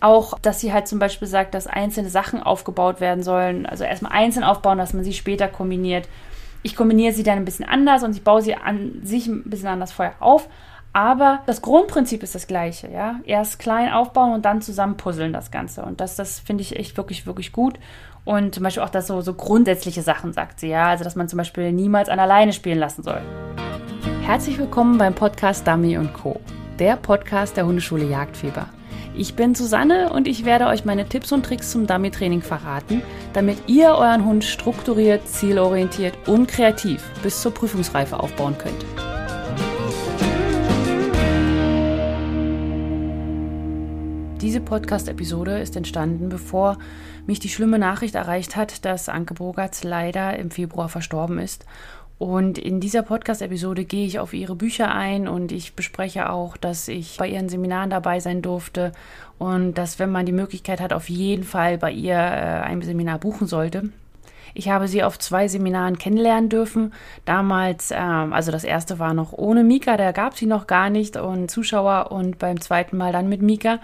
Auch, dass sie halt zum Beispiel sagt, dass einzelne Sachen aufgebaut werden sollen. Also erstmal einzeln aufbauen, dass man sie später kombiniert. Ich kombiniere sie dann ein bisschen anders und ich baue sie an sich ein bisschen anders vorher auf. Aber das Grundprinzip ist das gleiche, ja. Erst klein aufbauen und dann zusammen puzzeln das Ganze. Und das, das finde ich echt wirklich, wirklich gut. Und zum Beispiel auch, dass so, so grundsätzliche Sachen sagt sie, ja. Also, dass man zum Beispiel niemals an alleine spielen lassen soll. Herzlich willkommen beim Podcast Dummy Co., der Podcast der Hundeschule Jagdfieber. Ich bin Susanne und ich werde euch meine Tipps und Tricks zum Dummy-Training verraten, damit ihr euren Hund strukturiert, zielorientiert und kreativ bis zur Prüfungsreife aufbauen könnt. Diese Podcast-Episode ist entstanden, bevor mich die schlimme Nachricht erreicht hat, dass Anke Bogatz leider im Februar verstorben ist. Und in dieser Podcast-Episode gehe ich auf ihre Bücher ein und ich bespreche auch, dass ich bei ihren Seminaren dabei sein durfte und dass, wenn man die Möglichkeit hat, auf jeden Fall bei ihr äh, ein Seminar buchen sollte. Ich habe sie auf zwei Seminaren kennenlernen dürfen. Damals, ähm, also das erste war noch ohne Mika, da gab sie noch gar nicht und Zuschauer und beim zweiten Mal dann mit Mika.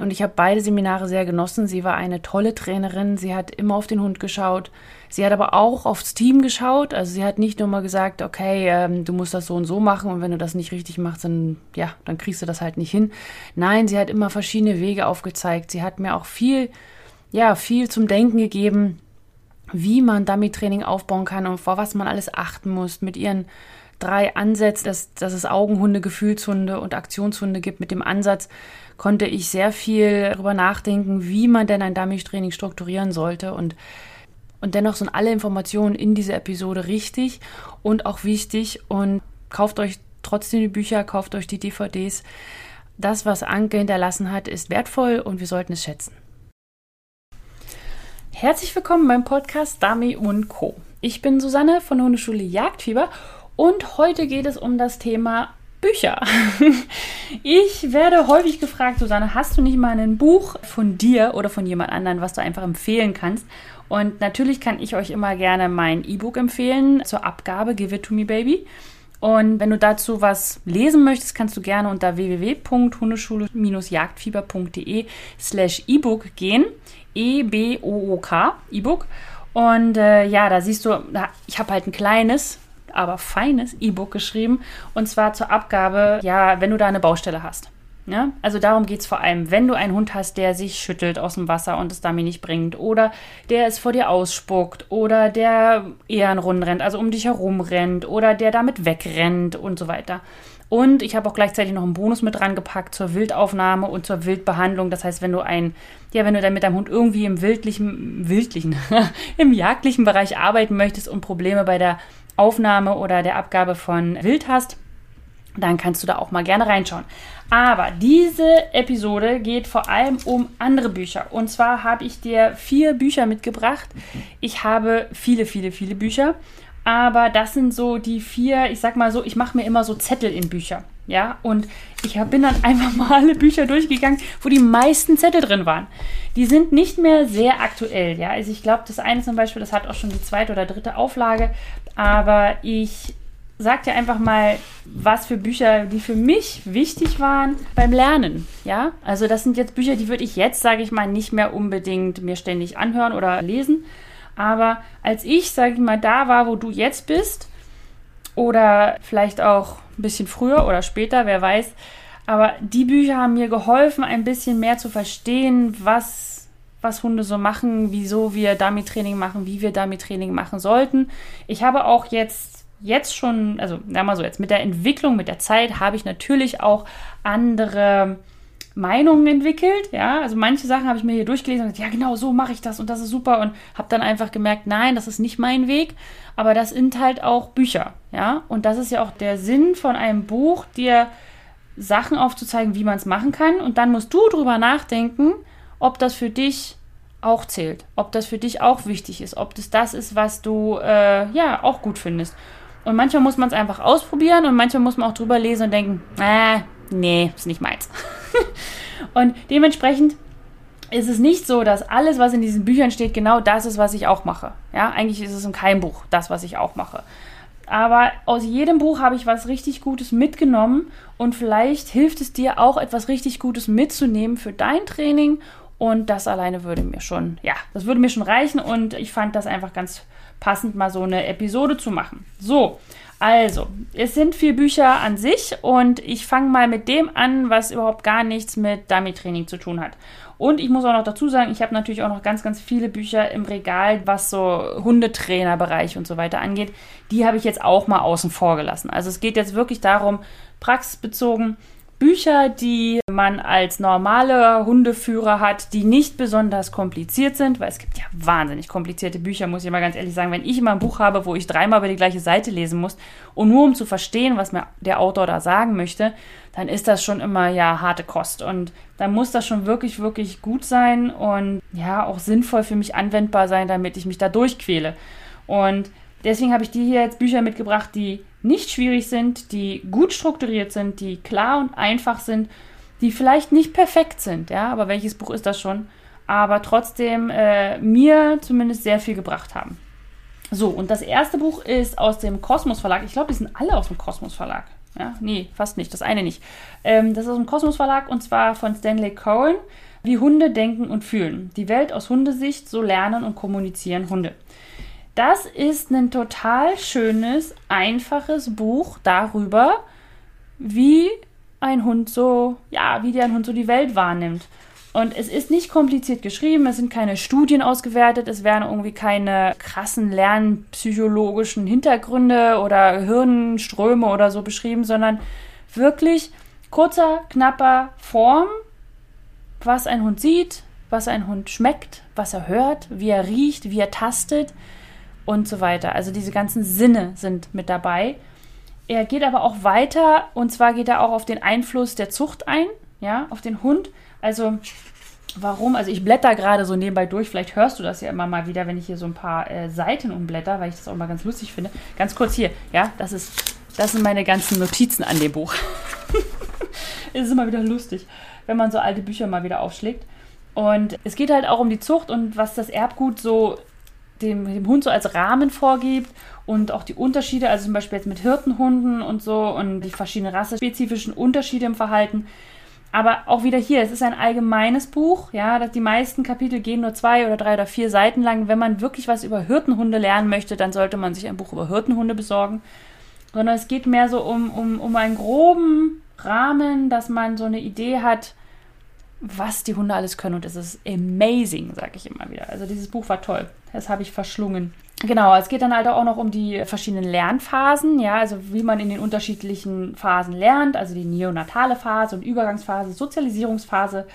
Und ich habe beide Seminare sehr genossen. Sie war eine tolle Trainerin. Sie hat immer auf den Hund geschaut. Sie hat aber auch aufs Team geschaut. Also sie hat nicht nur mal gesagt, okay, ähm, du musst das so und so machen und wenn du das nicht richtig machst, dann ja, dann kriegst du das halt nicht hin. Nein, sie hat immer verschiedene Wege aufgezeigt. Sie hat mir auch viel, ja, viel zum Denken gegeben, wie man Dummy-Training aufbauen kann und vor was man alles achten muss mit ihren drei Ansätzen, dass, dass es Augenhunde, Gefühlshunde und Aktionshunde gibt. Mit dem Ansatz konnte ich sehr viel darüber nachdenken, wie man denn ein Dummy-Training strukturieren sollte und und dennoch sind alle Informationen in dieser Episode richtig und auch wichtig und kauft euch trotzdem die Bücher, kauft euch die DVDs. Das, was Anke hinterlassen hat, ist wertvoll und wir sollten es schätzen. Herzlich willkommen beim Podcast Dummy und Co. Ich bin Susanne von der Hundeschule Jagdfieber und heute geht es um das Thema Bücher. Ich werde häufig gefragt, Susanne, hast du nicht mal ein Buch von dir oder von jemand anderen, was du einfach empfehlen kannst? Und natürlich kann ich euch immer gerne mein E-Book empfehlen zur Abgabe Give It To Me Baby. Und wenn du dazu was lesen möchtest, kannst du gerne unter www.hundeschule-jagdfieber.de slash E-Book gehen. E-B-O-O-K, E-Book. Und äh, ja, da siehst du, ich habe halt ein kleines, aber feines E-Book geschrieben. Und zwar zur Abgabe, ja, wenn du da eine Baustelle hast. Ja? Also darum geht es vor allem, wenn du einen Hund hast, der sich schüttelt aus dem Wasser und es damit nicht bringt, oder der es vor dir ausspuckt, oder der eher rennt, also um dich herum rennt, oder der damit wegrennt und so weiter. Und ich habe auch gleichzeitig noch einen Bonus mit dran gepackt zur Wildaufnahme und zur Wildbehandlung. Das heißt, wenn du ein, ja, wenn du dann mit deinem Hund irgendwie im wildlichen, wildlichen, im jagdlichen Bereich arbeiten möchtest und Probleme bei der Aufnahme oder der Abgabe von Wild hast, dann kannst du da auch mal gerne reinschauen. Aber diese Episode geht vor allem um andere Bücher. Und zwar habe ich dir vier Bücher mitgebracht. Ich habe viele, viele, viele Bücher. Aber das sind so die vier, ich sag mal so, ich mache mir immer so Zettel in Bücher. Ja, und ich bin dann einfach mal alle Bücher durchgegangen, wo die meisten Zettel drin waren. Die sind nicht mehr sehr aktuell. Ja, also ich glaube, das eine zum Beispiel, das hat auch schon die zweite oder dritte Auflage. Aber ich sag dir einfach mal, was für Bücher, die für mich wichtig waren beim Lernen. Ja, also das sind jetzt Bücher, die würde ich jetzt, sage ich mal, nicht mehr unbedingt mir ständig anhören oder lesen. Aber als ich, sage ich mal, da war, wo du jetzt bist, oder vielleicht auch ein bisschen früher oder später, wer weiß. Aber die Bücher haben mir geholfen, ein bisschen mehr zu verstehen, was, was Hunde so machen, wieso wir Dummy-Training machen, wie wir Dummy-Training machen sollten. Ich habe auch jetzt, jetzt schon, also sagen wir mal so, jetzt mit der Entwicklung, mit der Zeit habe ich natürlich auch andere Meinungen entwickelt. Ja, also manche Sachen habe ich mir hier durchgelesen und gesagt, ja, genau so mache ich das und das ist super und habe dann einfach gemerkt, nein, das ist nicht mein Weg. Aber das sind halt auch Bücher. Ja, und das ist ja auch der Sinn von einem Buch, dir Sachen aufzuzeigen, wie man es machen kann. Und dann musst du drüber nachdenken, ob das für dich auch zählt, ob das für dich auch wichtig ist, ob das das ist, was du äh, ja auch gut findest. Und manchmal muss man es einfach ausprobieren und manchmal muss man auch drüber lesen und denken, äh, nee, ist nicht meins. und dementsprechend ist es nicht so, dass alles, was in diesen Büchern steht, genau das ist, was ich auch mache. Ja, eigentlich ist es in keinem Buch das, was ich auch mache. Aber aus jedem Buch habe ich was richtig Gutes mitgenommen und vielleicht hilft es dir auch etwas richtig Gutes mitzunehmen für dein Training und das alleine würde mir schon, ja, das würde mir schon reichen und ich fand das einfach ganz passend, mal so eine Episode zu machen. So, also, es sind vier Bücher an sich und ich fange mal mit dem an, was überhaupt gar nichts mit Dummy-Training zu tun hat. Und ich muss auch noch dazu sagen, ich habe natürlich auch noch ganz, ganz viele Bücher im Regal, was so Hundetrainerbereich und so weiter angeht. Die habe ich jetzt auch mal außen vor gelassen. Also es geht jetzt wirklich darum, praxisbezogen, Bücher, die man als normaler Hundeführer hat, die nicht besonders kompliziert sind, weil es gibt ja wahnsinnig komplizierte Bücher, muss ich mal ganz ehrlich sagen. Wenn ich immer ein Buch habe, wo ich dreimal über die gleiche Seite lesen muss und nur um zu verstehen, was mir der Autor da sagen möchte, dann ist das schon immer ja harte Kost. Und dann muss das schon wirklich, wirklich gut sein und ja auch sinnvoll für mich anwendbar sein, damit ich mich da durchquäle. Und deswegen habe ich dir hier jetzt Bücher mitgebracht, die nicht schwierig sind, die gut strukturiert sind, die klar und einfach sind, die vielleicht nicht perfekt sind, ja, aber welches Buch ist das schon? Aber trotzdem äh, mir zumindest sehr viel gebracht haben. So, und das erste Buch ist aus dem Kosmos Verlag. Ich glaube, die sind alle aus dem Kosmos Verlag. Ja, nee, fast nicht. Das eine nicht. Ähm, das ist aus dem Kosmos Verlag und zwar von Stanley Cohen. Wie Hunde denken und fühlen. Die Welt aus Hundesicht, so lernen und kommunizieren Hunde. Das ist ein total schönes, einfaches Buch darüber, wie ein Hund so, ja, wie der ein Hund so die Welt wahrnimmt. Und es ist nicht kompliziert geschrieben, es sind keine Studien ausgewertet, es werden irgendwie keine krassen lernpsychologischen Hintergründe oder Hirnströme oder so beschrieben, sondern wirklich kurzer, knapper Form, was ein Hund sieht, was ein Hund schmeckt, was er hört, wie er riecht, wie er tastet und so weiter. Also diese ganzen Sinne sind mit dabei. Er geht aber auch weiter und zwar geht er auch auf den Einfluss der Zucht ein, ja, auf den Hund. Also warum? Also ich blätter gerade so nebenbei durch. Vielleicht hörst du das ja immer mal wieder, wenn ich hier so ein paar äh, Seiten umblätter, weil ich das auch mal ganz lustig finde. Ganz kurz hier, ja, das ist, das sind meine ganzen Notizen an dem Buch. es ist immer wieder lustig, wenn man so alte Bücher mal wieder aufschlägt. Und es geht halt auch um die Zucht und was das Erbgut so dem, dem Hund so als Rahmen vorgibt und auch die Unterschiede, also zum Beispiel jetzt mit Hirtenhunden und so und die verschiedenen rassespezifischen Unterschiede im Verhalten. Aber auch wieder hier, es ist ein allgemeines Buch, ja, die meisten Kapitel gehen nur zwei oder drei oder vier Seiten lang. Wenn man wirklich was über Hirtenhunde lernen möchte, dann sollte man sich ein Buch über Hirtenhunde besorgen. Sondern es geht mehr so um, um, um einen groben Rahmen, dass man so eine Idee hat, was die Hunde alles können. Und es ist amazing, sage ich immer wieder. Also dieses Buch war toll. Das habe ich verschlungen. Genau, es geht dann halt auch noch um die verschiedenen Lernphasen, ja, also wie man in den unterschiedlichen Phasen lernt, also die neonatale Phase und Übergangsphase, Sozialisierungsphase,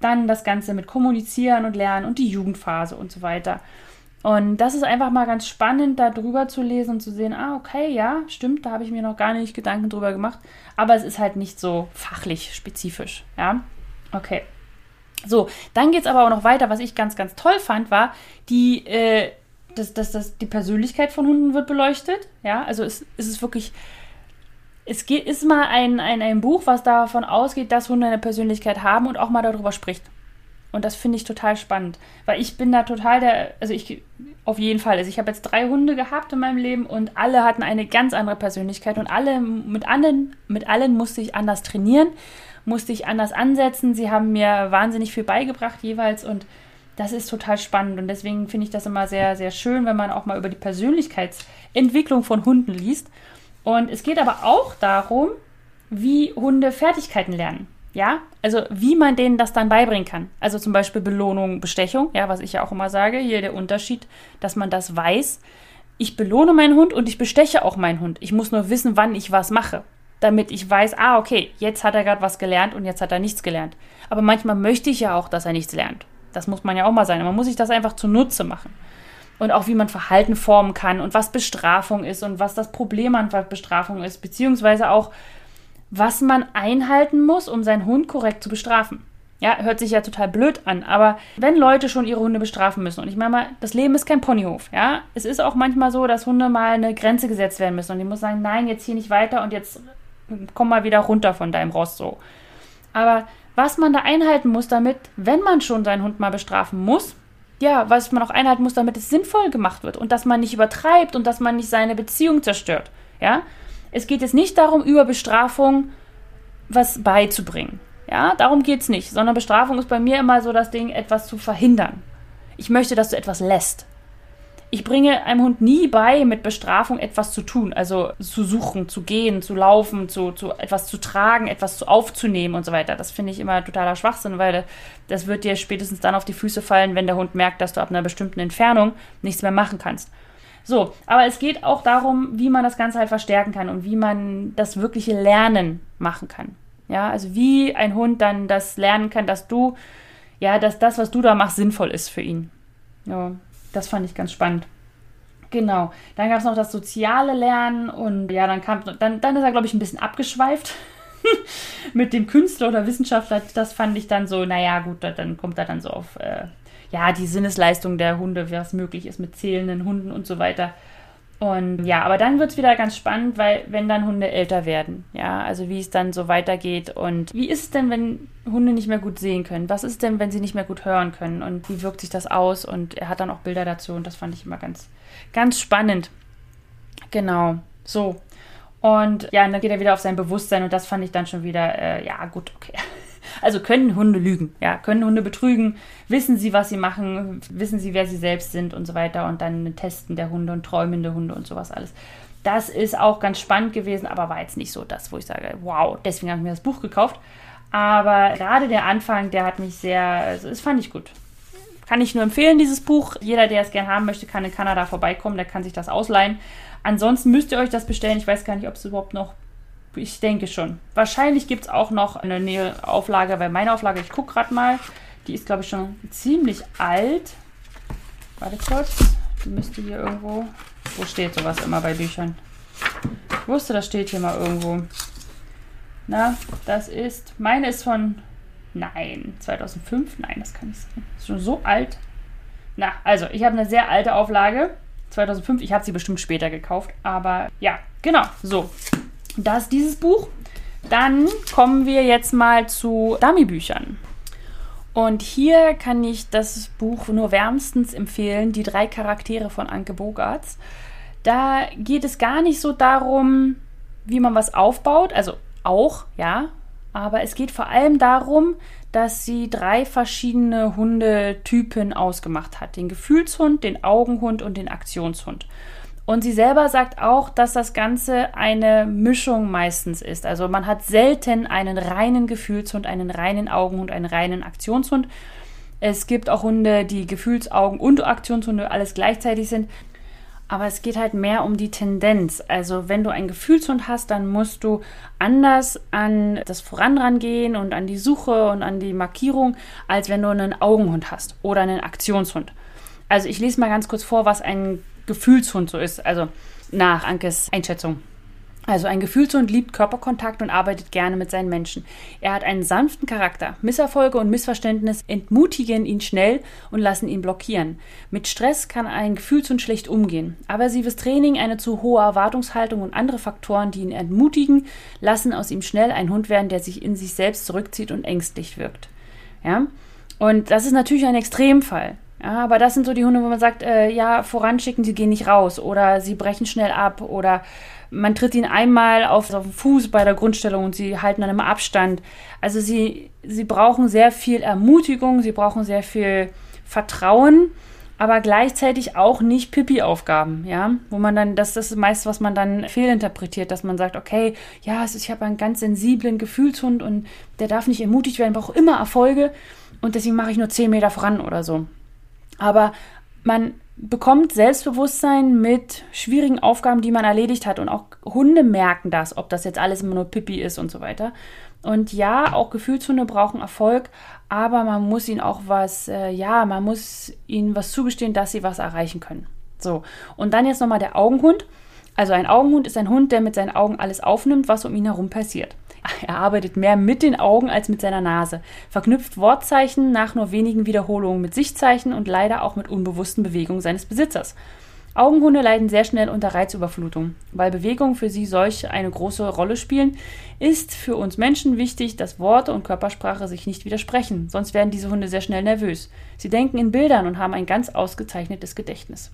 dann das Ganze mit Kommunizieren und Lernen und die Jugendphase und so weiter. Und das ist einfach mal ganz spannend, da drüber zu lesen und zu sehen, ah, okay, ja, stimmt, da habe ich mir noch gar nicht Gedanken drüber gemacht, aber es ist halt nicht so fachlich spezifisch, ja. Okay. So, dann geht es aber auch noch weiter. Was ich ganz, ganz toll fand, war, die, äh, dass, dass, dass die Persönlichkeit von Hunden wird beleuchtet. Ja, also es, es ist wirklich. Es geht, ist mal ein, ein, ein Buch, was davon ausgeht, dass Hunde eine Persönlichkeit haben und auch mal darüber spricht. Und das finde ich total spannend, weil ich bin da total der, also ich auf jeden Fall, also ich habe jetzt drei Hunde gehabt in meinem Leben und alle hatten eine ganz andere Persönlichkeit und alle mit allen mit allen musste ich anders trainieren musste ich anders ansetzen. Sie haben mir wahnsinnig viel beigebracht jeweils und das ist total spannend und deswegen finde ich das immer sehr, sehr schön, wenn man auch mal über die Persönlichkeitsentwicklung von Hunden liest. Und es geht aber auch darum, wie Hunde Fertigkeiten lernen. Ja, also wie man denen das dann beibringen kann. Also zum Beispiel Belohnung, Bestechung, ja, was ich ja auch immer sage, hier der Unterschied, dass man das weiß. Ich belohne meinen Hund und ich besteche auch meinen Hund. Ich muss nur wissen, wann ich was mache damit ich weiß, ah, okay, jetzt hat er gerade was gelernt und jetzt hat er nichts gelernt. Aber manchmal möchte ich ja auch, dass er nichts lernt. Das muss man ja auch mal sein. Man muss sich das einfach zunutze machen. Und auch wie man Verhalten formen kann und was Bestrafung ist und was das Problem an Bestrafung ist, beziehungsweise auch, was man einhalten muss, um seinen Hund korrekt zu bestrafen. Ja, hört sich ja total blöd an, aber wenn Leute schon ihre Hunde bestrafen müssen, und ich meine mal, das Leben ist kein Ponyhof, ja, es ist auch manchmal so, dass Hunde mal eine Grenze gesetzt werden müssen und die muss sagen, nein, jetzt hier nicht weiter und jetzt komm mal wieder runter von deinem Ross so. Aber was man da einhalten muss, damit, wenn man schon seinen Hund mal bestrafen muss, ja, was man auch einhalten muss, damit es sinnvoll gemacht wird und dass man nicht übertreibt und dass man nicht seine Beziehung zerstört. Ja, es geht jetzt nicht darum, über Bestrafung was beizubringen. Ja, darum geht es nicht, sondern Bestrafung ist bei mir immer so das Ding, etwas zu verhindern. Ich möchte, dass du etwas lässt. Ich bringe einem Hund nie bei, mit Bestrafung etwas zu tun, also zu suchen, zu gehen, zu laufen, zu, zu etwas zu tragen, etwas zu aufzunehmen und so weiter. Das finde ich immer totaler Schwachsinn, weil das wird dir spätestens dann auf die Füße fallen, wenn der Hund merkt, dass du ab einer bestimmten Entfernung nichts mehr machen kannst. So, aber es geht auch darum, wie man das Ganze halt verstärken kann und wie man das wirkliche Lernen machen kann. Ja, also wie ein Hund dann das lernen kann, dass du, ja, dass das, was du da machst, sinnvoll ist für ihn. Ja, das fand ich ganz spannend. Genau. Dann gab es noch das soziale Lernen und ja, dann kam, dann, dann ist er, glaube ich, ein bisschen abgeschweift mit dem Künstler oder Wissenschaftler. Das fand ich dann so, naja, gut, dann kommt er dann so auf, äh, ja, die Sinnesleistung der Hunde, was möglich ist mit zählenden Hunden und so weiter. Und ja, aber dann wird es wieder ganz spannend, weil wenn dann Hunde älter werden, ja, also wie es dann so weitergeht und wie ist es denn, wenn Hunde nicht mehr gut sehen können? Was ist denn, wenn sie nicht mehr gut hören können? Und wie wirkt sich das aus? Und er hat dann auch Bilder dazu und das fand ich immer ganz, ganz spannend. Genau, so. Und ja, und dann geht er wieder auf sein Bewusstsein und das fand ich dann schon wieder, äh, ja, gut, okay. Also können Hunde lügen, ja, können Hunde betrügen, wissen sie, was sie machen, wissen sie, wer sie selbst sind und so weiter und dann testen der Hunde und träumende Hunde und sowas alles. Das ist auch ganz spannend gewesen, aber war jetzt nicht so das, wo ich sage, wow, deswegen habe ich mir das Buch gekauft. Aber gerade der Anfang, der hat mich sehr, also das fand ich gut. Kann ich nur empfehlen, dieses Buch. Jeder, der es gerne haben möchte, kann in Kanada vorbeikommen, der kann sich das ausleihen. Ansonsten müsst ihr euch das bestellen. Ich weiß gar nicht, ob es überhaupt noch ich denke schon. Wahrscheinlich gibt es auch noch eine Nähe Auflage, weil meine Auflage, ich gucke gerade mal, die ist, glaube ich, schon ziemlich alt. Warte kurz. Die müsste hier irgendwo. Wo steht sowas immer bei Büchern? Ich wusste, das steht hier mal irgendwo. Na, das ist. Meine ist von. Nein, 2005? Nein, das kann nicht sein. Ist schon so alt. Na, also, ich habe eine sehr alte Auflage. 2005. Ich habe sie bestimmt später gekauft. Aber ja, genau. So. Das ist dieses Buch. Dann kommen wir jetzt mal zu Dummy-Büchern. Und hier kann ich das Buch nur wärmstens empfehlen, Die drei Charaktere von Anke Bogarts. Da geht es gar nicht so darum, wie man was aufbaut, also auch, ja, aber es geht vor allem darum, dass sie drei verschiedene Hundetypen ausgemacht hat. Den Gefühlshund, den Augenhund und den Aktionshund. Und sie selber sagt auch, dass das Ganze eine Mischung meistens ist. Also man hat selten einen reinen Gefühlshund, einen reinen Augenhund, einen reinen Aktionshund. Es gibt auch Hunde, die Gefühlsaugen und Aktionshunde alles gleichzeitig sind. Aber es geht halt mehr um die Tendenz. Also wenn du einen Gefühlshund hast, dann musst du anders an das Voranran gehen und an die Suche und an die Markierung, als wenn du einen Augenhund hast oder einen Aktionshund. Also ich lese mal ganz kurz vor, was ein Gefühlshund so ist, also nach Ankes Einschätzung. Also ein Gefühlshund liebt Körperkontakt und arbeitet gerne mit seinen Menschen. Er hat einen sanften Charakter. Misserfolge und Missverständnis entmutigen ihn schnell und lassen ihn blockieren. Mit Stress kann ein Gefühlshund schlecht umgehen. Aversives Training, eine zu hohe Erwartungshaltung und andere Faktoren, die ihn entmutigen, lassen aus ihm schnell einen Hund werden, der sich in sich selbst zurückzieht und ängstlich wirkt. Ja? Und das ist natürlich ein Extremfall. Ja, aber das sind so die Hunde, wo man sagt, äh, ja, voranschicken, sie gehen nicht raus oder sie brechen schnell ab oder man tritt ihnen einmal auf, den Fuß bei der Grundstellung und sie halten dann immer Abstand. Also sie, sie brauchen sehr viel Ermutigung, sie brauchen sehr viel Vertrauen, aber gleichzeitig auch nicht Pipi-Aufgaben, ja, wo man dann, das, das ist meist, was man dann fehlinterpretiert, dass man sagt, okay, ja, ich habe einen ganz sensiblen Gefühlshund und der darf nicht ermutigt werden, braucht immer Erfolge und deswegen mache ich nur 10 Meter voran oder so. Aber man bekommt Selbstbewusstsein mit schwierigen Aufgaben, die man erledigt hat. Und auch Hunde merken das, ob das jetzt alles immer nur Pipi ist und so weiter. Und ja, auch Gefühlshunde brauchen Erfolg, aber man muss ihnen auch was, äh, ja, man muss ihnen was zugestehen, dass sie was erreichen können. So, und dann jetzt nochmal der Augenhund. Also ein Augenhund ist ein Hund, der mit seinen Augen alles aufnimmt, was um ihn herum passiert. Er arbeitet mehr mit den Augen als mit seiner Nase, verknüpft Wortzeichen nach nur wenigen Wiederholungen mit Sichtzeichen und leider auch mit unbewussten Bewegungen seines Besitzers. Augenhunde leiden sehr schnell unter Reizüberflutung. Weil Bewegungen für sie solch eine große Rolle spielen, ist für uns Menschen wichtig, dass Worte und Körpersprache sich nicht widersprechen, sonst werden diese Hunde sehr schnell nervös. Sie denken in Bildern und haben ein ganz ausgezeichnetes Gedächtnis.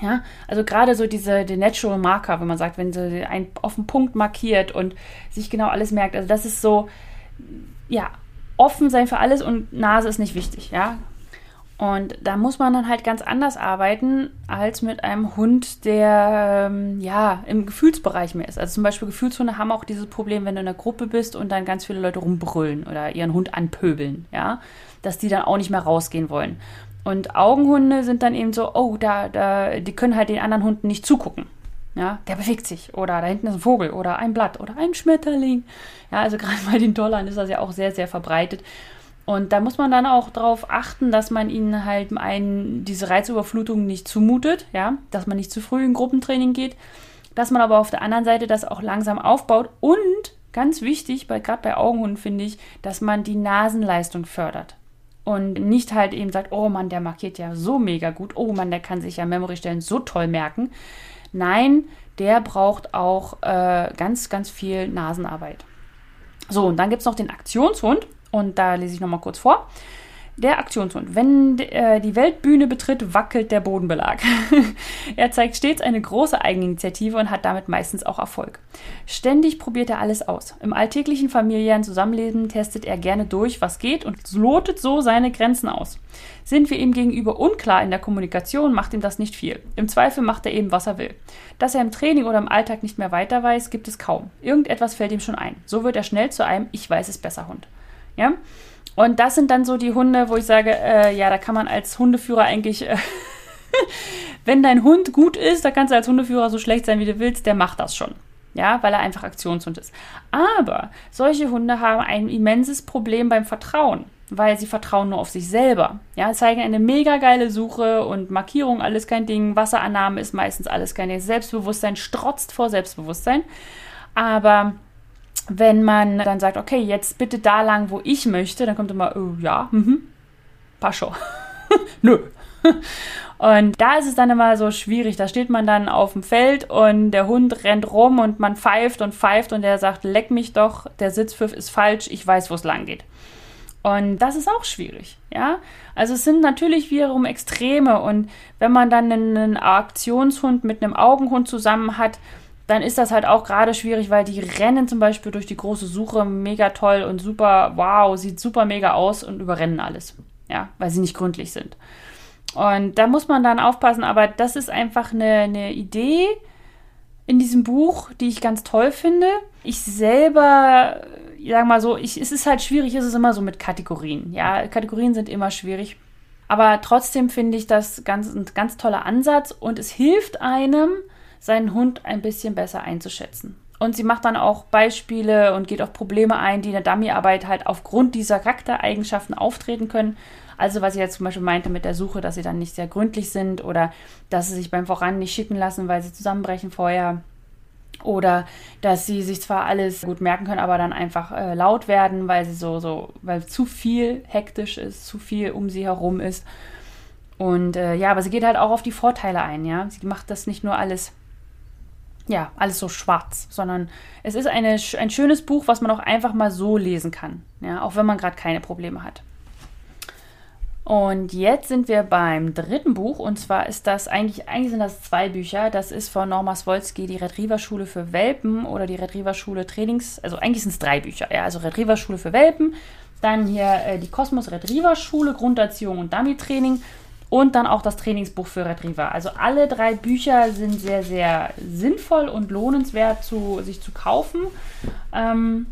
Ja, also gerade so diese die Natural Marker, wenn man sagt, wenn sie einen auf den Punkt markiert und sich genau alles merkt. Also das ist so, ja, offen sein für alles und Nase ist nicht wichtig, ja. Und da muss man dann halt ganz anders arbeiten als mit einem Hund, der ähm, ja im Gefühlsbereich mehr ist. Also zum Beispiel Gefühlshunde haben auch dieses Problem, wenn du in einer Gruppe bist und dann ganz viele Leute rumbrüllen oder ihren Hund anpöbeln, ja, dass die dann auch nicht mehr rausgehen wollen. Und Augenhunde sind dann eben so, oh, da, da, die können halt den anderen Hunden nicht zugucken. Ja, der bewegt sich oder da hinten ist ein Vogel oder ein Blatt oder ein Schmetterling. Ja, also gerade bei den Dollarn ist das ja auch sehr, sehr verbreitet. Und da muss man dann auch darauf achten, dass man ihnen halt einen, diese Reizüberflutung nicht zumutet, ja, dass man nicht zu früh in Gruppentraining geht, dass man aber auf der anderen Seite das auch langsam aufbaut und ganz wichtig, gerade bei Augenhunden finde ich, dass man die Nasenleistung fördert. Und nicht halt eben sagt, oh Mann, der markiert ja so mega gut, oh Mann, der kann sich ja Memory-Stellen so toll merken. Nein, der braucht auch äh, ganz, ganz viel Nasenarbeit. So, und dann gibt es noch den Aktionshund. Und da lese ich nochmal kurz vor. Der Aktionshund. Wenn äh, die Weltbühne betritt, wackelt der Bodenbelag. er zeigt stets eine große Eigeninitiative und hat damit meistens auch Erfolg. Ständig probiert er alles aus. Im alltäglichen familiären Zusammenleben testet er gerne durch, was geht und lotet so seine Grenzen aus. Sind wir ihm gegenüber unklar in der Kommunikation, macht ihm das nicht viel. Im Zweifel macht er eben, was er will. Dass er im Training oder im Alltag nicht mehr weiter weiß, gibt es kaum. Irgendetwas fällt ihm schon ein. So wird er schnell zu einem Ich weiß es besser Hund. Ja? Und das sind dann so die Hunde, wo ich sage, äh, ja, da kann man als Hundeführer eigentlich, äh, wenn dein Hund gut ist, da kannst du als Hundeführer so schlecht sein, wie du willst, der macht das schon. Ja, weil er einfach Aktionshund ist. Aber solche Hunde haben ein immenses Problem beim Vertrauen, weil sie vertrauen nur auf sich selber. Ja, zeigen eine mega geile Suche und Markierung, alles kein Ding. Wasserannahme ist meistens alles kein Ding. Selbstbewusstsein strotzt vor Selbstbewusstsein. Aber wenn man dann sagt, okay, jetzt bitte da lang, wo ich möchte, dann kommt immer, oh, ja, mhm, Pascho. Nö. Und da ist es dann immer so schwierig. Da steht man dann auf dem Feld und der Hund rennt rum und man pfeift und pfeift und der sagt, leck mich doch, der Sitzpfiff ist falsch, ich weiß, wo es lang geht. Und das ist auch schwierig, ja. Also es sind natürlich wiederum Extreme und wenn man dann einen Aktionshund mit einem Augenhund zusammen hat, dann ist das halt auch gerade schwierig, weil die rennen zum Beispiel durch die große Suche mega toll und super, wow, sieht super mega aus und überrennen alles. Ja, weil sie nicht gründlich sind. Und da muss man dann aufpassen, aber das ist einfach eine, eine Idee in diesem Buch, die ich ganz toll finde. Ich selber, sag mal so, ich, es ist halt schwierig, es ist immer so mit Kategorien. Ja, Kategorien sind immer schwierig. Aber trotzdem finde ich das ganz, ein ganz toller Ansatz und es hilft einem, seinen Hund ein bisschen besser einzuschätzen. Und sie macht dann auch Beispiele und geht auf Probleme ein, die in der Dummyarbeit halt aufgrund dieser Charaktereigenschaften auftreten können. Also was ich jetzt zum Beispiel meinte mit der Suche, dass sie dann nicht sehr gründlich sind oder dass sie sich beim Voran nicht schicken lassen, weil sie zusammenbrechen vorher. Oder dass sie sich zwar alles gut merken können, aber dann einfach äh, laut werden, weil sie so, so, weil zu viel hektisch ist, zu viel um sie herum ist. Und äh, ja, aber sie geht halt auch auf die Vorteile ein, ja. Sie macht das nicht nur alles ja, alles so schwarz, sondern es ist eine, ein schönes Buch, was man auch einfach mal so lesen kann, ja, auch wenn man gerade keine Probleme hat. Und jetzt sind wir beim dritten Buch und zwar ist das eigentlich, eigentlich sind das zwei Bücher. Das ist von Norma Swolski, die Retriever Schule für Welpen oder die Retriever Schule Trainings, also eigentlich sind es drei Bücher, ja, also Retriever Schule für Welpen, dann hier äh, die Kosmos Retriever Schule, Grunderziehung und Dummy Training und dann auch das Trainingsbuch für Retriever. Also alle drei Bücher sind sehr, sehr sinnvoll und lohnenswert zu, sich zu kaufen. Ähm,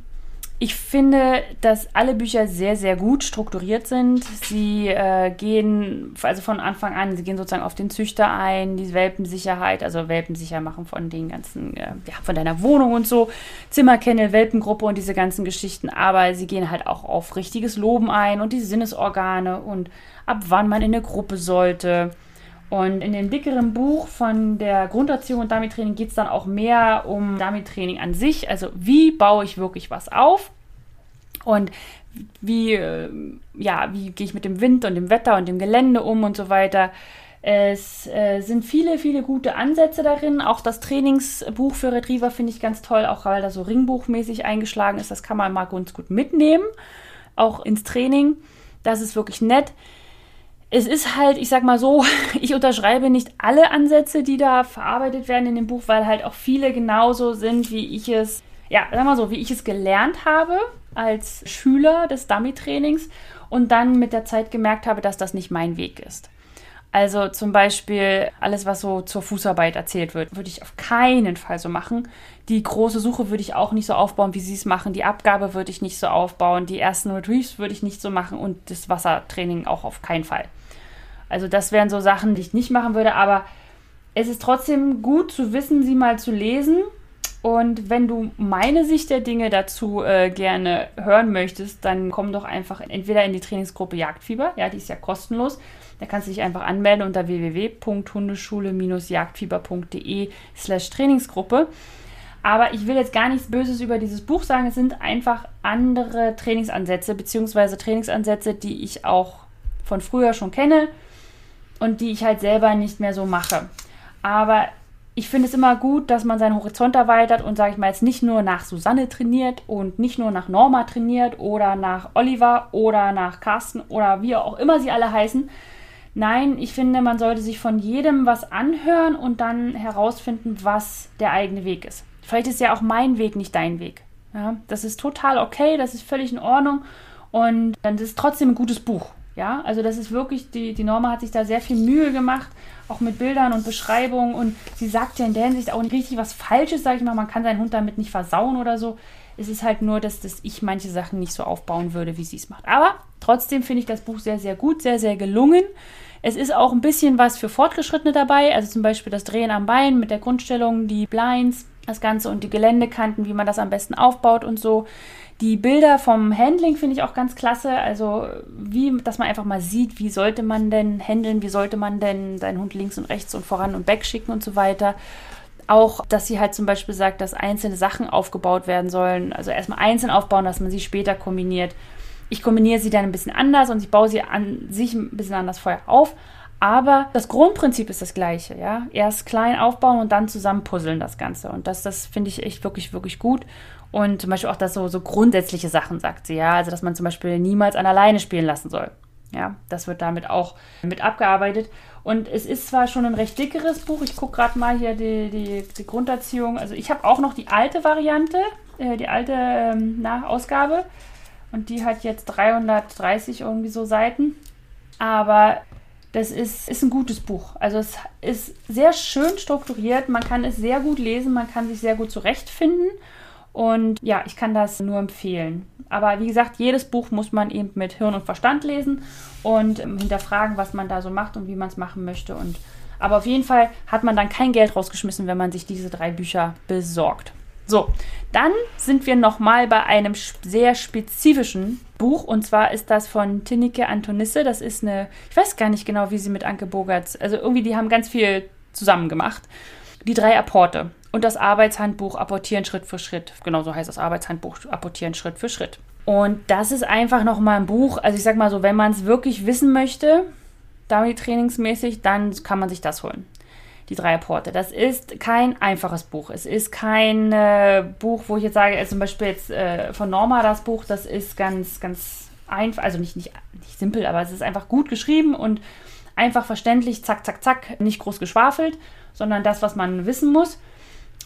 ich finde, dass alle Bücher sehr, sehr gut strukturiert sind. Sie äh, gehen, also von Anfang an, sie gehen sozusagen auf den Züchter ein, die Welpensicherheit, also Welpensicher machen von den ganzen, äh, ja, von deiner Wohnung und so, Zimmerkennel, Welpengruppe und diese ganzen Geschichten. Aber sie gehen halt auch auf richtiges Loben ein und die Sinnesorgane und ab wann man in eine Gruppe sollte. Und in dem dickeren Buch von der Grunderziehung und Dummy-Training geht es dann auch mehr um Dummy-Training an sich. Also wie baue ich wirklich was auf und wie, äh, ja, wie gehe ich mit dem Wind und dem Wetter und dem Gelände um und so weiter. Es äh, sind viele, viele gute Ansätze darin. Auch das Trainingsbuch für Retriever finde ich ganz toll, auch weil da so ringbuchmäßig eingeschlagen ist. Das kann man mal ganz gut mitnehmen, auch ins Training. Das ist wirklich nett es ist halt, ich sag mal so, ich unterschreibe nicht alle Ansätze, die da verarbeitet werden in dem Buch, weil halt auch viele genauso sind, wie ich es, ja, sag mal so, wie ich es gelernt habe als Schüler des Dummy-Trainings und dann mit der Zeit gemerkt habe, dass das nicht mein Weg ist. Also zum Beispiel alles, was so zur Fußarbeit erzählt wird, würde ich auf keinen Fall so machen. Die große Suche würde ich auch nicht so aufbauen, wie sie es machen. Die Abgabe würde ich nicht so aufbauen. Die ersten Retrieves würde ich nicht so machen und das Wassertraining auch auf keinen Fall. Also das wären so Sachen, die ich nicht machen würde, aber es ist trotzdem gut zu wissen, sie mal zu lesen. Und wenn du meine Sicht der Dinge dazu äh, gerne hören möchtest, dann komm doch einfach entweder in die Trainingsgruppe Jagdfieber, ja, die ist ja kostenlos. Da kannst du dich einfach anmelden unter www.hundeschule-jagdfieber.de slash Trainingsgruppe. Aber ich will jetzt gar nichts Böses über dieses Buch sagen. Es sind einfach andere Trainingsansätze, beziehungsweise Trainingsansätze, die ich auch von früher schon kenne und die ich halt selber nicht mehr so mache. Aber ich finde es immer gut, dass man seinen Horizont erweitert und, sage ich mal, jetzt nicht nur nach Susanne trainiert und nicht nur nach Norma trainiert oder nach Oliver oder nach Carsten oder wie auch immer sie alle heißen. Nein, ich finde, man sollte sich von jedem was anhören und dann herausfinden, was der eigene Weg ist. Vielleicht ist ja auch mein Weg nicht dein Weg. Ja, das ist total okay, das ist völlig in Ordnung und dann ist es trotzdem ein gutes Buch. Ja, also das ist wirklich, die, die Norma hat sich da sehr viel Mühe gemacht, auch mit Bildern und Beschreibungen. Und sie sagt ja in der Hinsicht auch nicht richtig was Falsches, sage ich mal. Man kann seinen Hund damit nicht versauen oder so. Es ist halt nur, dass, dass ich manche Sachen nicht so aufbauen würde, wie sie es macht. Aber trotzdem finde ich das Buch sehr, sehr gut, sehr, sehr gelungen. Es ist auch ein bisschen was für Fortgeschrittene dabei, also zum Beispiel das Drehen am Bein mit der Grundstellung, die Blinds, das Ganze und die Geländekanten, wie man das am besten aufbaut und so. Die Bilder vom Handling finde ich auch ganz klasse. Also, wie, dass man einfach mal sieht, wie sollte man denn handeln, wie sollte man denn seinen Hund links und rechts und voran und back schicken und so weiter. Auch, dass sie halt zum Beispiel sagt, dass einzelne Sachen aufgebaut werden sollen. Also erstmal einzeln aufbauen, dass man sie später kombiniert. Ich kombiniere sie dann ein bisschen anders und ich baue sie an sich ein bisschen anders vorher auf. Aber das Grundprinzip ist das gleiche, ja. Erst klein aufbauen und dann zusammen puzzeln das Ganze. Und das, das finde ich echt wirklich, wirklich gut. Und zum Beispiel auch, dass so, so grundsätzliche Sachen sagt sie, ja. Also, dass man zum Beispiel niemals an alleine spielen lassen soll. Ja, das wird damit auch mit abgearbeitet. Und es ist zwar schon ein recht dickeres Buch. Ich gucke gerade mal hier die, die, die, Grunderziehung. Also ich habe auch noch die alte Variante, äh, die alte ähm, Ausgabe. Und die hat jetzt 330 irgendwie so Seiten. Aber das ist, ist ein gutes Buch. Also es ist sehr schön strukturiert. Man kann es sehr gut lesen. Man kann sich sehr gut zurechtfinden. Und ja, ich kann das nur empfehlen. Aber wie gesagt, jedes Buch muss man eben mit Hirn und Verstand lesen und ähm, hinterfragen, was man da so macht und wie man es machen möchte. Und aber auf jeden Fall hat man dann kein Geld rausgeschmissen, wenn man sich diese drei Bücher besorgt. So, dann sind wir nochmal bei einem sehr spezifischen Buch und zwar ist das von Tinnike Antonisse. Das ist eine, ich weiß gar nicht genau, wie sie mit Anke Bogerts, also irgendwie, die haben ganz viel zusammen gemacht. Die drei Apporte und das Arbeitshandbuch Apportieren Schritt für Schritt. Genau so heißt das Arbeitshandbuch Apportieren Schritt für Schritt. Und das ist einfach nochmal ein Buch, also ich sag mal so, wenn man es wirklich wissen möchte, damit trainingsmäßig, dann kann man sich das holen. Die drei Apporte. Das ist kein einfaches Buch. Es ist kein äh, Buch, wo ich jetzt sage, also zum Beispiel jetzt äh, von Norma das Buch, das ist ganz, ganz einfach, also nicht, nicht, nicht simpel, aber es ist einfach gut geschrieben und einfach verständlich, zack, zack, zack, nicht groß geschwafelt, sondern das, was man wissen muss.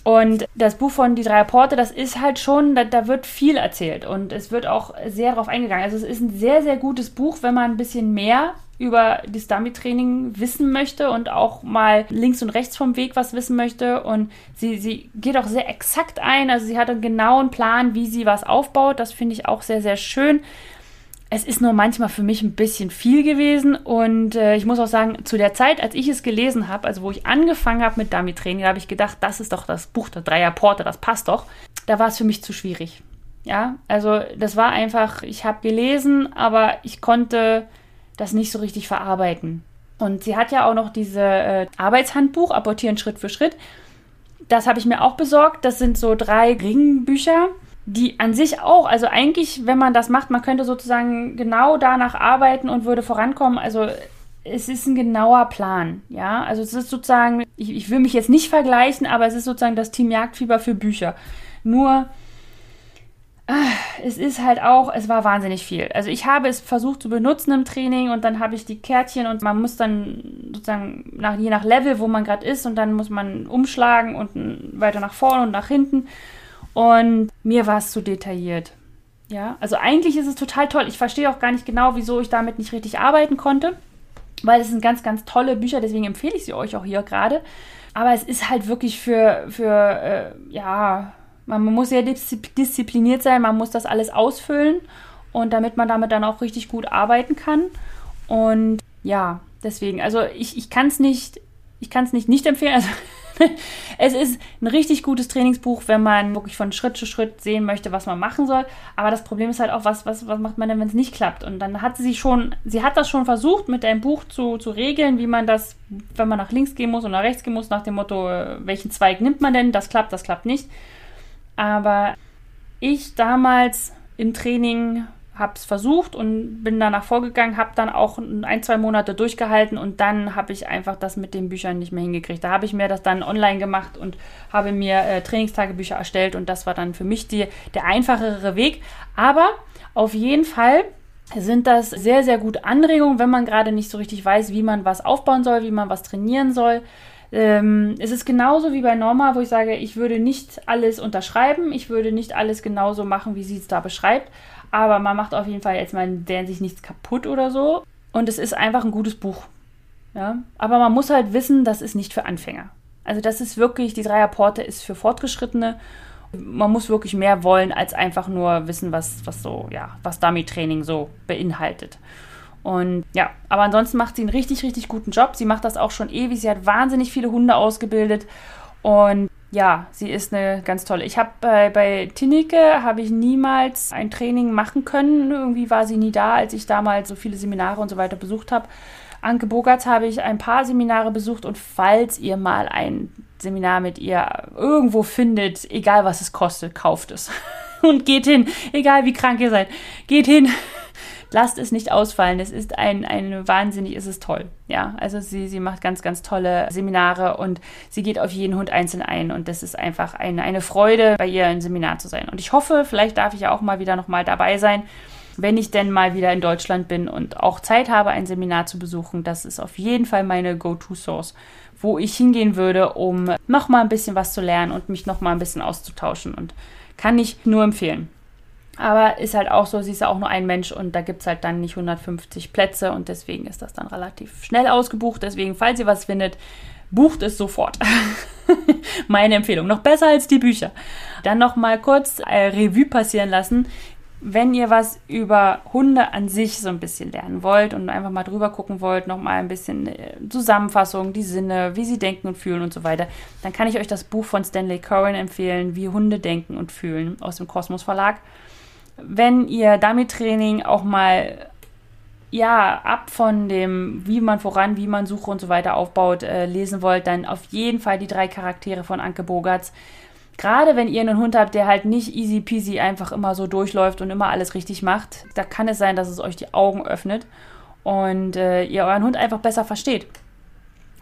Und das Buch von Die drei Apporte, das ist halt schon, da, da, wird viel erzählt und es wird auch sehr darauf eingegangen. Also es ist ein sehr, sehr gutes Buch, wenn man ein bisschen mehr über das Dummy-Training wissen möchte und auch mal links und rechts vom Weg was wissen möchte. Und sie, sie geht auch sehr exakt ein, also sie hat einen genauen Plan, wie sie was aufbaut. Das finde ich auch sehr, sehr schön. Es ist nur manchmal für mich ein bisschen viel gewesen und äh, ich muss auch sagen, zu der Zeit, als ich es gelesen habe, also wo ich angefangen habe mit Dummy Training, habe ich gedacht, das ist doch das Buch der Dreier Porte, das passt doch. Da war es für mich zu schwierig. Ja, also das war einfach, ich habe gelesen, aber ich konnte das nicht so richtig verarbeiten. Und sie hat ja auch noch diese äh, Arbeitshandbuch, Apportieren Schritt für Schritt. Das habe ich mir auch besorgt. Das sind so drei Ringbücher die an sich auch, also eigentlich, wenn man das macht, man könnte sozusagen genau danach arbeiten und würde vorankommen. Also es ist ein genauer Plan, ja. Also es ist sozusagen, ich, ich will mich jetzt nicht vergleichen, aber es ist sozusagen das Team Jagdfieber für Bücher. Nur es ist halt auch, es war wahnsinnig viel. Also ich habe es versucht zu benutzen im Training und dann habe ich die Kärtchen und man muss dann sozusagen nach, je nach Level, wo man gerade ist und dann muss man umschlagen und weiter nach vorne und nach hinten. Und mir war es zu detailliert. Ja, also eigentlich ist es total toll. Ich verstehe auch gar nicht genau, wieso ich damit nicht richtig arbeiten konnte, weil es sind ganz, ganz tolle Bücher, deswegen empfehle ich sie euch auch hier gerade. Aber es ist halt wirklich für, für äh, ja, man muss sehr diszipliniert sein, man muss das alles ausfüllen und damit man damit dann auch richtig gut arbeiten kann. Und ja, deswegen, also ich, ich kann es nicht, ich kann es nicht nicht empfehlen. Also es ist ein richtig gutes Trainingsbuch, wenn man wirklich von Schritt zu Schritt sehen möchte, was man machen soll. Aber das Problem ist halt auch, was, was, was macht man denn, wenn es nicht klappt? Und dann hat sie schon, sie hat das schon versucht, mit einem Buch zu, zu regeln, wie man das, wenn man nach links gehen muss und nach rechts gehen muss, nach dem Motto, äh, welchen Zweig nimmt man denn? Das klappt, das klappt nicht. Aber ich damals im Training habe es versucht und bin danach vorgegangen, habe dann auch ein, zwei Monate durchgehalten und dann habe ich einfach das mit den Büchern nicht mehr hingekriegt. Da habe ich mir das dann online gemacht und habe mir äh, Trainingstagebücher erstellt und das war dann für mich die, der einfachere Weg. Aber auf jeden Fall sind das sehr, sehr gute Anregungen, wenn man gerade nicht so richtig weiß, wie man was aufbauen soll, wie man was trainieren soll. Ähm, es ist genauso wie bei Norma, wo ich sage, ich würde nicht alles unterschreiben, ich würde nicht alles genauso machen, wie sie es da beschreibt, aber man macht auf jeden Fall jetzt mal in sich nichts kaputt oder so. Und es ist einfach ein gutes Buch. Ja? Aber man muss halt wissen, das ist nicht für Anfänger. Also das ist wirklich, die Dreierporte ist für Fortgeschrittene. Man muss wirklich mehr wollen, als einfach nur wissen, was, was so, ja, was Dummy-Training so beinhaltet. Und ja, aber ansonsten macht sie einen richtig, richtig guten Job. Sie macht das auch schon ewig. Sie hat wahnsinnig viele Hunde ausgebildet. Und ja, sie ist eine ganz tolle. Ich habe bei, bei Tinneke habe ich niemals ein Training machen können. Irgendwie war sie nie da, als ich damals so viele Seminare und so weiter besucht habe. Anke Bogarts habe ich ein paar Seminare besucht und falls ihr mal ein Seminar mit ihr irgendwo findet, egal was es kostet, kauft es. und geht hin, egal wie krank ihr seid, geht hin lasst es nicht ausfallen. Es ist ein, ein wahnsinnig, ist es toll. Ja, also sie, sie macht ganz, ganz tolle Seminare und sie geht auf jeden Hund einzeln ein und das ist einfach eine, eine Freude, bei ihr ein Seminar zu sein. Und ich hoffe, vielleicht darf ich ja auch mal wieder nochmal dabei sein, wenn ich denn mal wieder in Deutschland bin und auch Zeit habe, ein Seminar zu besuchen. Das ist auf jeden Fall meine Go-To-Source, wo ich hingehen würde, um nochmal ein bisschen was zu lernen und mich nochmal ein bisschen auszutauschen und kann ich nur empfehlen. Aber ist halt auch so, sie ist ja auch nur ein Mensch und da gibt es halt dann nicht 150 Plätze und deswegen ist das dann relativ schnell ausgebucht. Deswegen, falls ihr was findet, bucht es sofort. Meine Empfehlung. Noch besser als die Bücher. Dann noch mal kurz äh, Revue passieren lassen. Wenn ihr was über Hunde an sich so ein bisschen lernen wollt und einfach mal drüber gucken wollt, noch mal ein bisschen äh, Zusammenfassung, die Sinne, wie sie denken und fühlen und so weiter, dann kann ich euch das Buch von Stanley Cohen empfehlen, wie Hunde denken und fühlen aus dem Kosmos Verlag wenn ihr Dummy-Training auch mal ja, ab von dem, wie man voran, wie man Suche und so weiter aufbaut, äh, lesen wollt, dann auf jeden Fall die drei Charaktere von Anke Bogarts. Gerade wenn ihr einen Hund habt, der halt nicht easy peasy einfach immer so durchläuft und immer alles richtig macht, da kann es sein, dass es euch die Augen öffnet und äh, ihr euren Hund einfach besser versteht.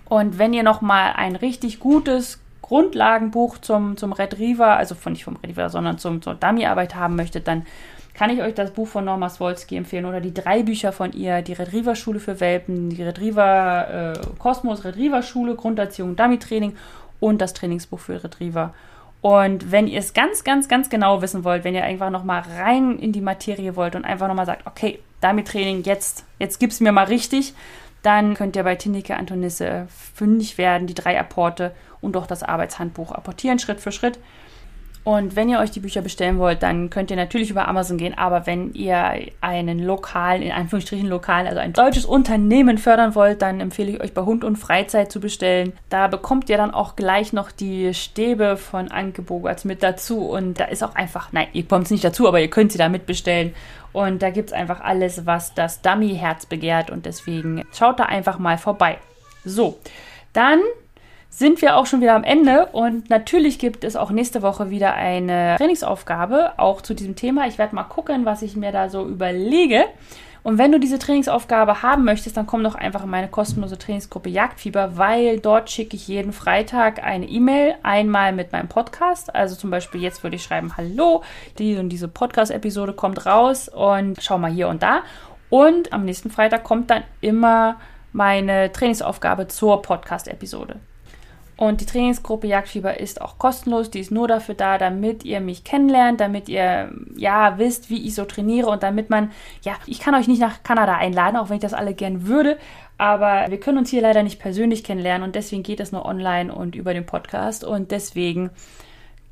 Und wenn ihr nochmal ein richtig gutes Grundlagenbuch zum, zum Retriever, also von, nicht vom Retriever, sondern zum, zur Dummy-Arbeit haben möchtet, dann kann ich euch das Buch von Norma Swolski empfehlen oder die drei Bücher von ihr, die Retriever-Schule für Welpen, die Retriever äh, Kosmos Retriever-Schule, Grunderziehung, Dummy-Training und das Trainingsbuch für Retriever. Und wenn ihr es ganz, ganz, ganz genau wissen wollt, wenn ihr einfach nochmal rein in die Materie wollt und einfach nochmal sagt, okay, Dummy-Training, jetzt, jetzt es mir mal richtig, dann könnt ihr bei Tineke Antonisse fündig werden, die drei Apporte und auch das Arbeitshandbuch apportieren, Schritt für Schritt. Und wenn ihr euch die Bücher bestellen wollt, dann könnt ihr natürlich über Amazon gehen. Aber wenn ihr einen lokalen, in Anführungsstrichen lokalen, also ein deutsches Unternehmen fördern wollt, dann empfehle ich euch bei Hund und Freizeit zu bestellen. Da bekommt ihr dann auch gleich noch die Stäbe von Anke Bogarts mit dazu. Und da ist auch einfach, nein, ihr bekommt es nicht dazu, aber ihr könnt sie da mitbestellen. Und da gibt es einfach alles, was das Dummy-Herz begehrt. Und deswegen schaut da einfach mal vorbei. So, dann sind wir auch schon wieder am Ende und natürlich gibt es auch nächste Woche wieder eine Trainingsaufgabe, auch zu diesem Thema. Ich werde mal gucken, was ich mir da so überlege Und wenn du diese Trainingsaufgabe haben möchtest, dann komm doch einfach in meine kostenlose Trainingsgruppe Jagdfieber, weil dort schicke ich jeden Freitag eine E-Mail, einmal mit meinem Podcast. Also zum Beispiel jetzt würde ich schreiben, hallo, diese und diese Podcast-Episode kommt raus und schau mal hier und da. Und am nächsten Freitag kommt dann immer meine Trainingsaufgabe zur Podcast-Episode. Und die Trainingsgruppe Jagdfieber ist auch kostenlos. Die ist nur dafür da, damit ihr mich kennenlernt, damit ihr ja wisst, wie ich so trainiere und damit man, ja, ich kann euch nicht nach Kanada einladen, auch wenn ich das alle gern würde. Aber wir können uns hier leider nicht persönlich kennenlernen und deswegen geht es nur online und über den Podcast. Und deswegen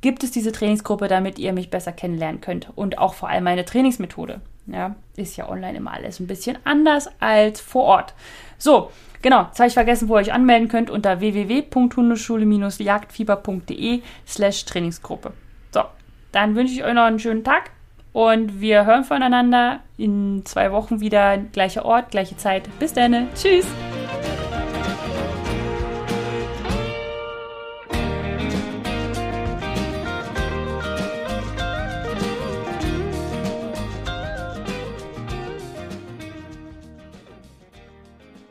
gibt es diese Trainingsgruppe, damit ihr mich besser kennenlernen könnt. Und auch vor allem meine Trainingsmethode. Ja, ist ja online immer alles ein bisschen anders als vor Ort. So, Genau, jetzt habe ich vergessen, wo ihr euch anmelden könnt unter www.hundeschule-jagdfieber.de slash Trainingsgruppe. So, dann wünsche ich euch noch einen schönen Tag und wir hören voneinander in zwei Wochen wieder. Gleicher Ort, gleiche Zeit. Bis dann. Tschüss.